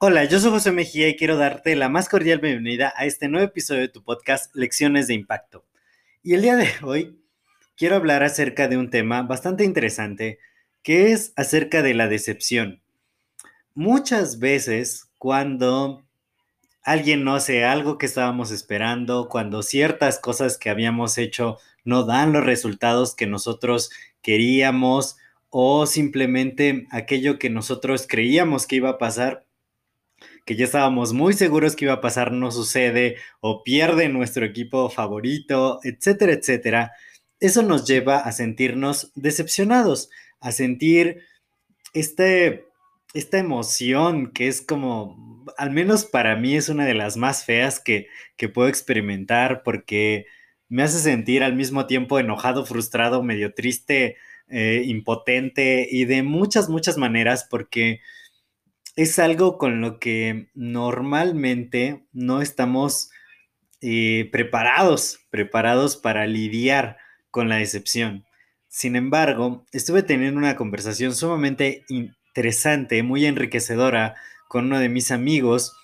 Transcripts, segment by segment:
Hola, yo soy José Mejía y quiero darte la más cordial bienvenida a este nuevo episodio de tu podcast Lecciones de Impacto. Y el día de hoy quiero hablar acerca de un tema bastante interesante que es acerca de la decepción. Muchas veces cuando alguien no hace algo que estábamos esperando, cuando ciertas cosas que habíamos hecho no dan los resultados que nosotros queríamos o simplemente aquello que nosotros creíamos que iba a pasar, que ya estábamos muy seguros que iba a pasar no sucede o pierde nuestro equipo favorito, etcétera, etcétera, eso nos lleva a sentirnos decepcionados, a sentir este, esta emoción que es como, al menos para mí es una de las más feas que, que puedo experimentar porque me hace sentir al mismo tiempo enojado, frustrado, medio triste, eh, impotente y de muchas, muchas maneras porque es algo con lo que normalmente no estamos eh, preparados, preparados para lidiar con la decepción. Sin embargo, estuve teniendo una conversación sumamente interesante, muy enriquecedora con uno de mis amigos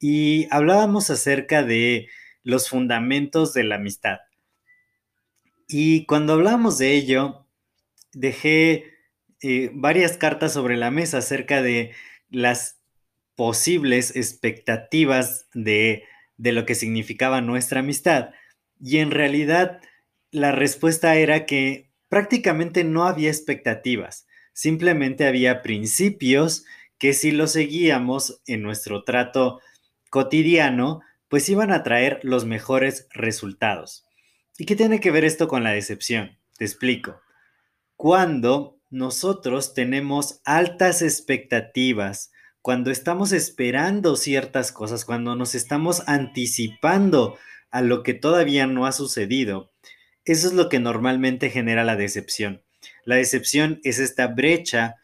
y hablábamos acerca de los fundamentos de la amistad. Y cuando hablábamos de ello, dejé eh, varias cartas sobre la mesa acerca de las posibles expectativas de, de lo que significaba nuestra amistad. Y en realidad la respuesta era que prácticamente no había expectativas, simplemente había principios que si los seguíamos en nuestro trato cotidiano, pues iban a traer los mejores resultados. ¿Y qué tiene que ver esto con la decepción? Te explico. Cuando nosotros tenemos altas expectativas, cuando estamos esperando ciertas cosas, cuando nos estamos anticipando a lo que todavía no ha sucedido, eso es lo que normalmente genera la decepción. La decepción es esta brecha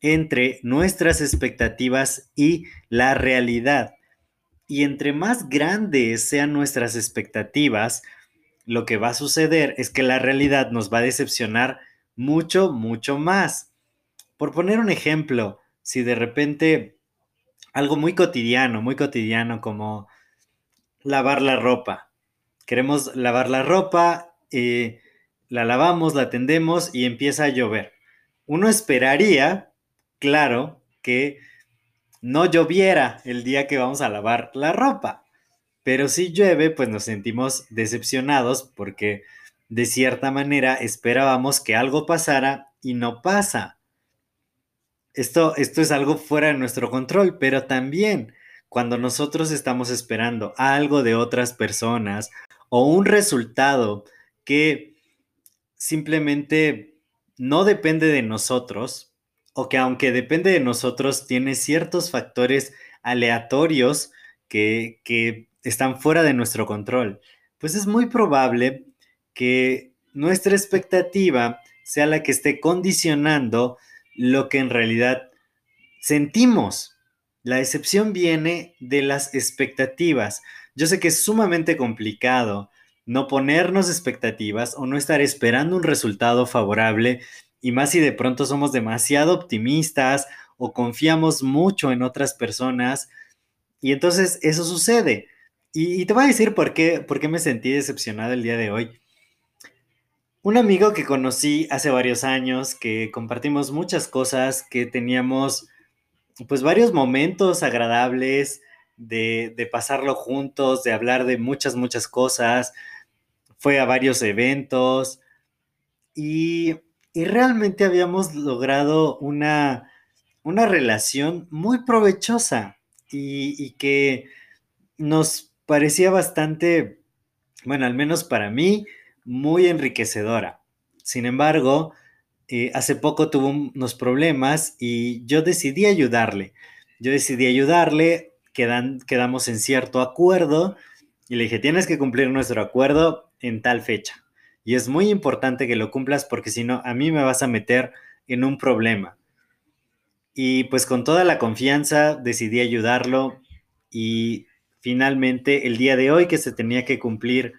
entre nuestras expectativas y la realidad. Y entre más grandes sean nuestras expectativas, lo que va a suceder es que la realidad nos va a decepcionar mucho, mucho más. Por poner un ejemplo, si de repente algo muy cotidiano, muy cotidiano como lavar la ropa. Queremos lavar la ropa, eh, la lavamos, la tendemos y empieza a llover. Uno esperaría, claro, que no lloviera el día que vamos a lavar la ropa. Pero si llueve, pues nos sentimos decepcionados porque de cierta manera esperábamos que algo pasara y no pasa. Esto, esto es algo fuera de nuestro control, pero también cuando nosotros estamos esperando algo de otras personas o un resultado que simplemente no depende de nosotros, o que aunque depende de nosotros, tiene ciertos factores aleatorios que, que están fuera de nuestro control, pues es muy probable que nuestra expectativa sea la que esté condicionando lo que en realidad sentimos. La decepción viene de las expectativas. Yo sé que es sumamente complicado no ponernos expectativas o no estar esperando un resultado favorable y más si de pronto somos demasiado optimistas o confiamos mucho en otras personas y entonces eso sucede. Y, te voy a decir por qué, por qué me sentí decepcionado el día de hoy. Un amigo que conocí hace varios años, que compartimos muchas cosas, que teníamos pues varios momentos agradables de, pasarlo juntos, de hablar de muchas, muchas cosas, fue a varios eventos y, realmente habíamos logrado una, una relación muy provechosa y, y que nos parecía bastante, bueno, al menos para mí, muy enriquecedora. Sin embargo, eh, hace poco tuvo unos problemas y yo decidí ayudarle. Yo decidí ayudarle, quedan, quedamos en cierto acuerdo y le dije, tienes que cumplir nuestro acuerdo en tal fecha. Y es muy importante que lo cumplas porque si no, a mí me vas a meter en un problema. Y pues con toda la confianza decidí ayudarlo y finalmente el día de hoy que se tenía que cumplir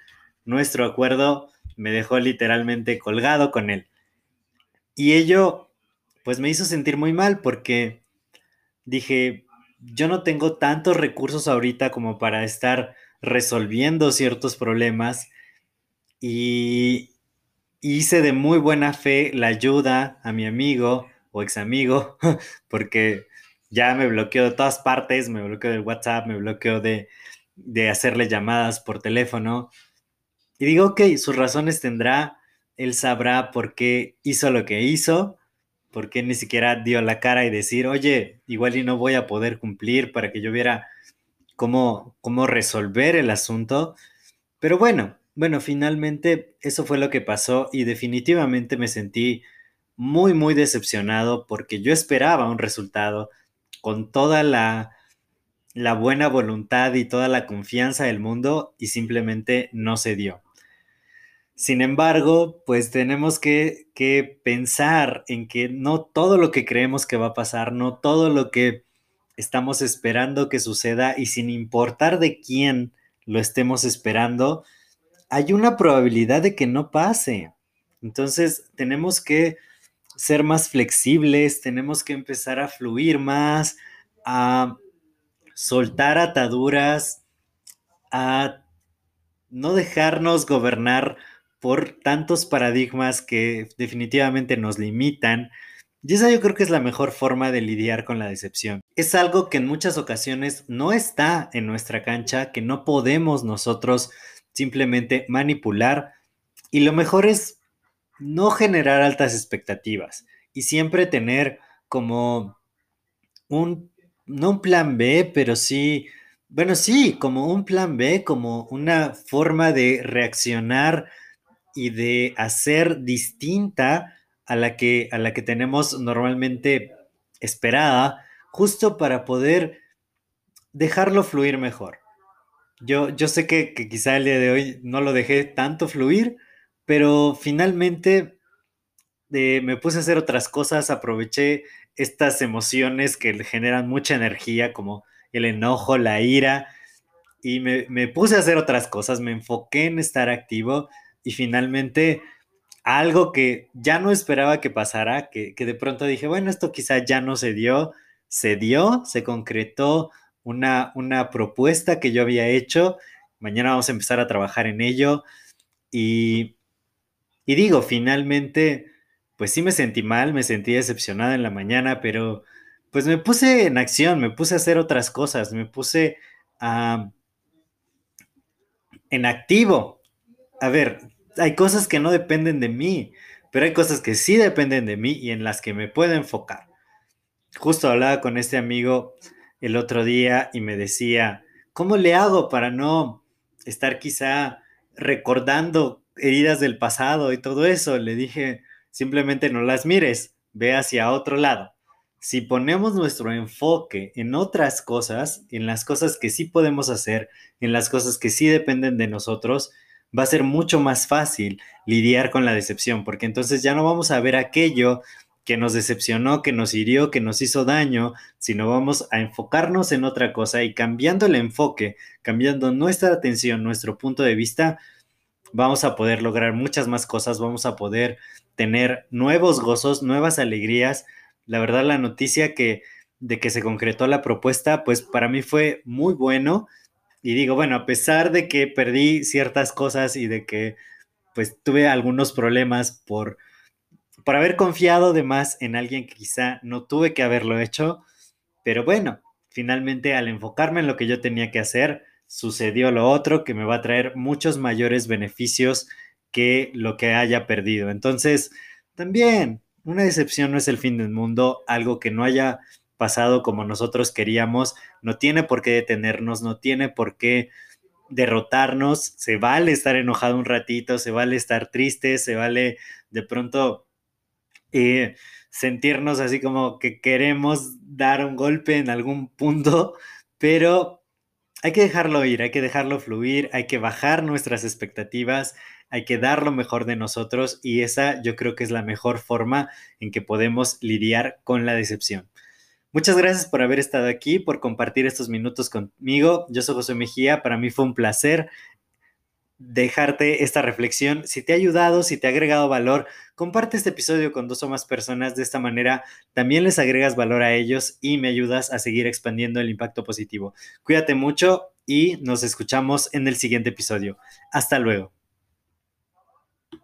nuestro acuerdo, me dejó literalmente colgado con él. Y ello pues me hizo sentir muy mal porque dije, yo no tengo tantos recursos ahorita como para estar resolviendo ciertos problemas y hice de muy buena fe la ayuda a mi amigo o ex amigo porque ya me bloqueó de todas partes, me bloqueó del WhatsApp, me bloqueó de, de hacerle llamadas por teléfono. Y digo, ok, sus razones tendrá, él sabrá por qué hizo lo que hizo, por qué ni siquiera dio la cara y decir, oye, igual y no voy a poder cumplir para que yo viera cómo, cómo resolver el asunto. Pero bueno, bueno, finalmente eso fue lo que pasó y definitivamente me sentí muy, muy decepcionado porque yo esperaba un resultado con toda la, la buena voluntad y toda la confianza del mundo y simplemente no se dio. Sin embargo, pues tenemos que, que, pensar en que no todo lo que creemos que va a pasar, no todo lo que estamos esperando que suceda y sin importar de quién lo estemos esperando, hay una probabilidad de que no pase. Entonces tenemos que ser más flexibles, tenemos que empezar a fluir más, a soltar ataduras, a no dejarnos gobernar por tantos paradigmas que definitivamente nos limitan. Y esa yo creo que es la mejor forma de lidiar con la decepción. Es algo que en muchas ocasiones no está en nuestra cancha, que no podemos nosotros simplemente manipular. Y lo mejor es no generar altas expectativas y siempre tener como un, no un plan B, pero sí, bueno, sí, como un plan B, como una forma de reaccionar y de hacer distinta a la que, a la que tenemos normalmente esperada, justo para poder dejarlo fluir mejor. Yo, yo sé que, quizá el día de hoy no lo dejé tanto fluir, pero finalmente eh, me puse a hacer otras cosas, aproveché estas emociones que generan mucha energía, como el enojo, la ira, y me, me, puse a hacer otras cosas, me enfoqué en estar activo y finalmente algo que ya no esperaba que pasara, que, que de pronto dije, bueno, esto quizá ya no se dio, se dio, se concretó, una, una propuesta que yo había hecho. Mañana vamos a empezar a trabajar en ello. Y, y digo, finalmente, pues sí me sentí mal, me sentí decepcionada en la mañana, pero pues me puse en acción, me puse a hacer otras cosas, me puse a, en activo. A ver, hay cosas que no dependen de mí, pero hay cosas que sí dependen de mí y en las que me puedo enfocar. Justo hablaba con este amigo el otro día y me decía, ¿cómo le hago para no estar quizá recordando heridas del pasado y todo eso? Le dije, simplemente no las mires, ve hacia otro lado. Si ponemos nuestro enfoque en otras cosas, en las cosas que sí podemos hacer, en las cosas que sí dependen de nosotros, va a ser mucho más fácil lidiar con la decepción, porque entonces ya no vamos a ver aquello que nos decepcionó, que nos hirió, que nos hizo daño, sino vamos a enfocarnos en otra cosa y cambiando el enfoque, cambiando nuestra atención, nuestro punto de vista, vamos a poder lograr muchas más cosas, vamos a poder tener nuevos gozos, nuevas alegrías. La verdad, la noticia que de que se concretó la propuesta, pues para mí fue muy bueno. Y digo, bueno, a pesar de que perdí ciertas cosas y de que pues tuve algunos problemas por por haber confiado de más en alguien que quizá no tuve que haberlo hecho, pero bueno, finalmente al enfocarme en lo que yo tenía que hacer, sucedió lo otro que me va a traer muchos mayores beneficios que lo que haya perdido. Entonces, también una decepción no es el fin del mundo, algo que no haya pasado como nosotros queríamos, no tiene por qué detenernos, no tiene por qué derrotarnos, se vale estar enojado un ratito, se vale estar triste, se vale de pronto eh, sentirnos así como que queremos dar un golpe en algún punto, pero hay que dejarlo ir, hay que dejarlo fluir, hay que bajar nuestras expectativas, hay que dar lo mejor de nosotros y esa yo creo que es la mejor forma en que podemos lidiar con la decepción. Muchas gracias por haber estado aquí, por compartir estos minutos conmigo. Yo soy José Mejía, para mí fue un placer dejarte esta reflexión. Si te ha ayudado, si te ha agregado valor, comparte este episodio con dos o más personas. De esta manera también les agregas valor a ellos y me ayudas a seguir expandiendo el impacto positivo. Cuídate mucho y nos escuchamos en el siguiente episodio. Hasta luego.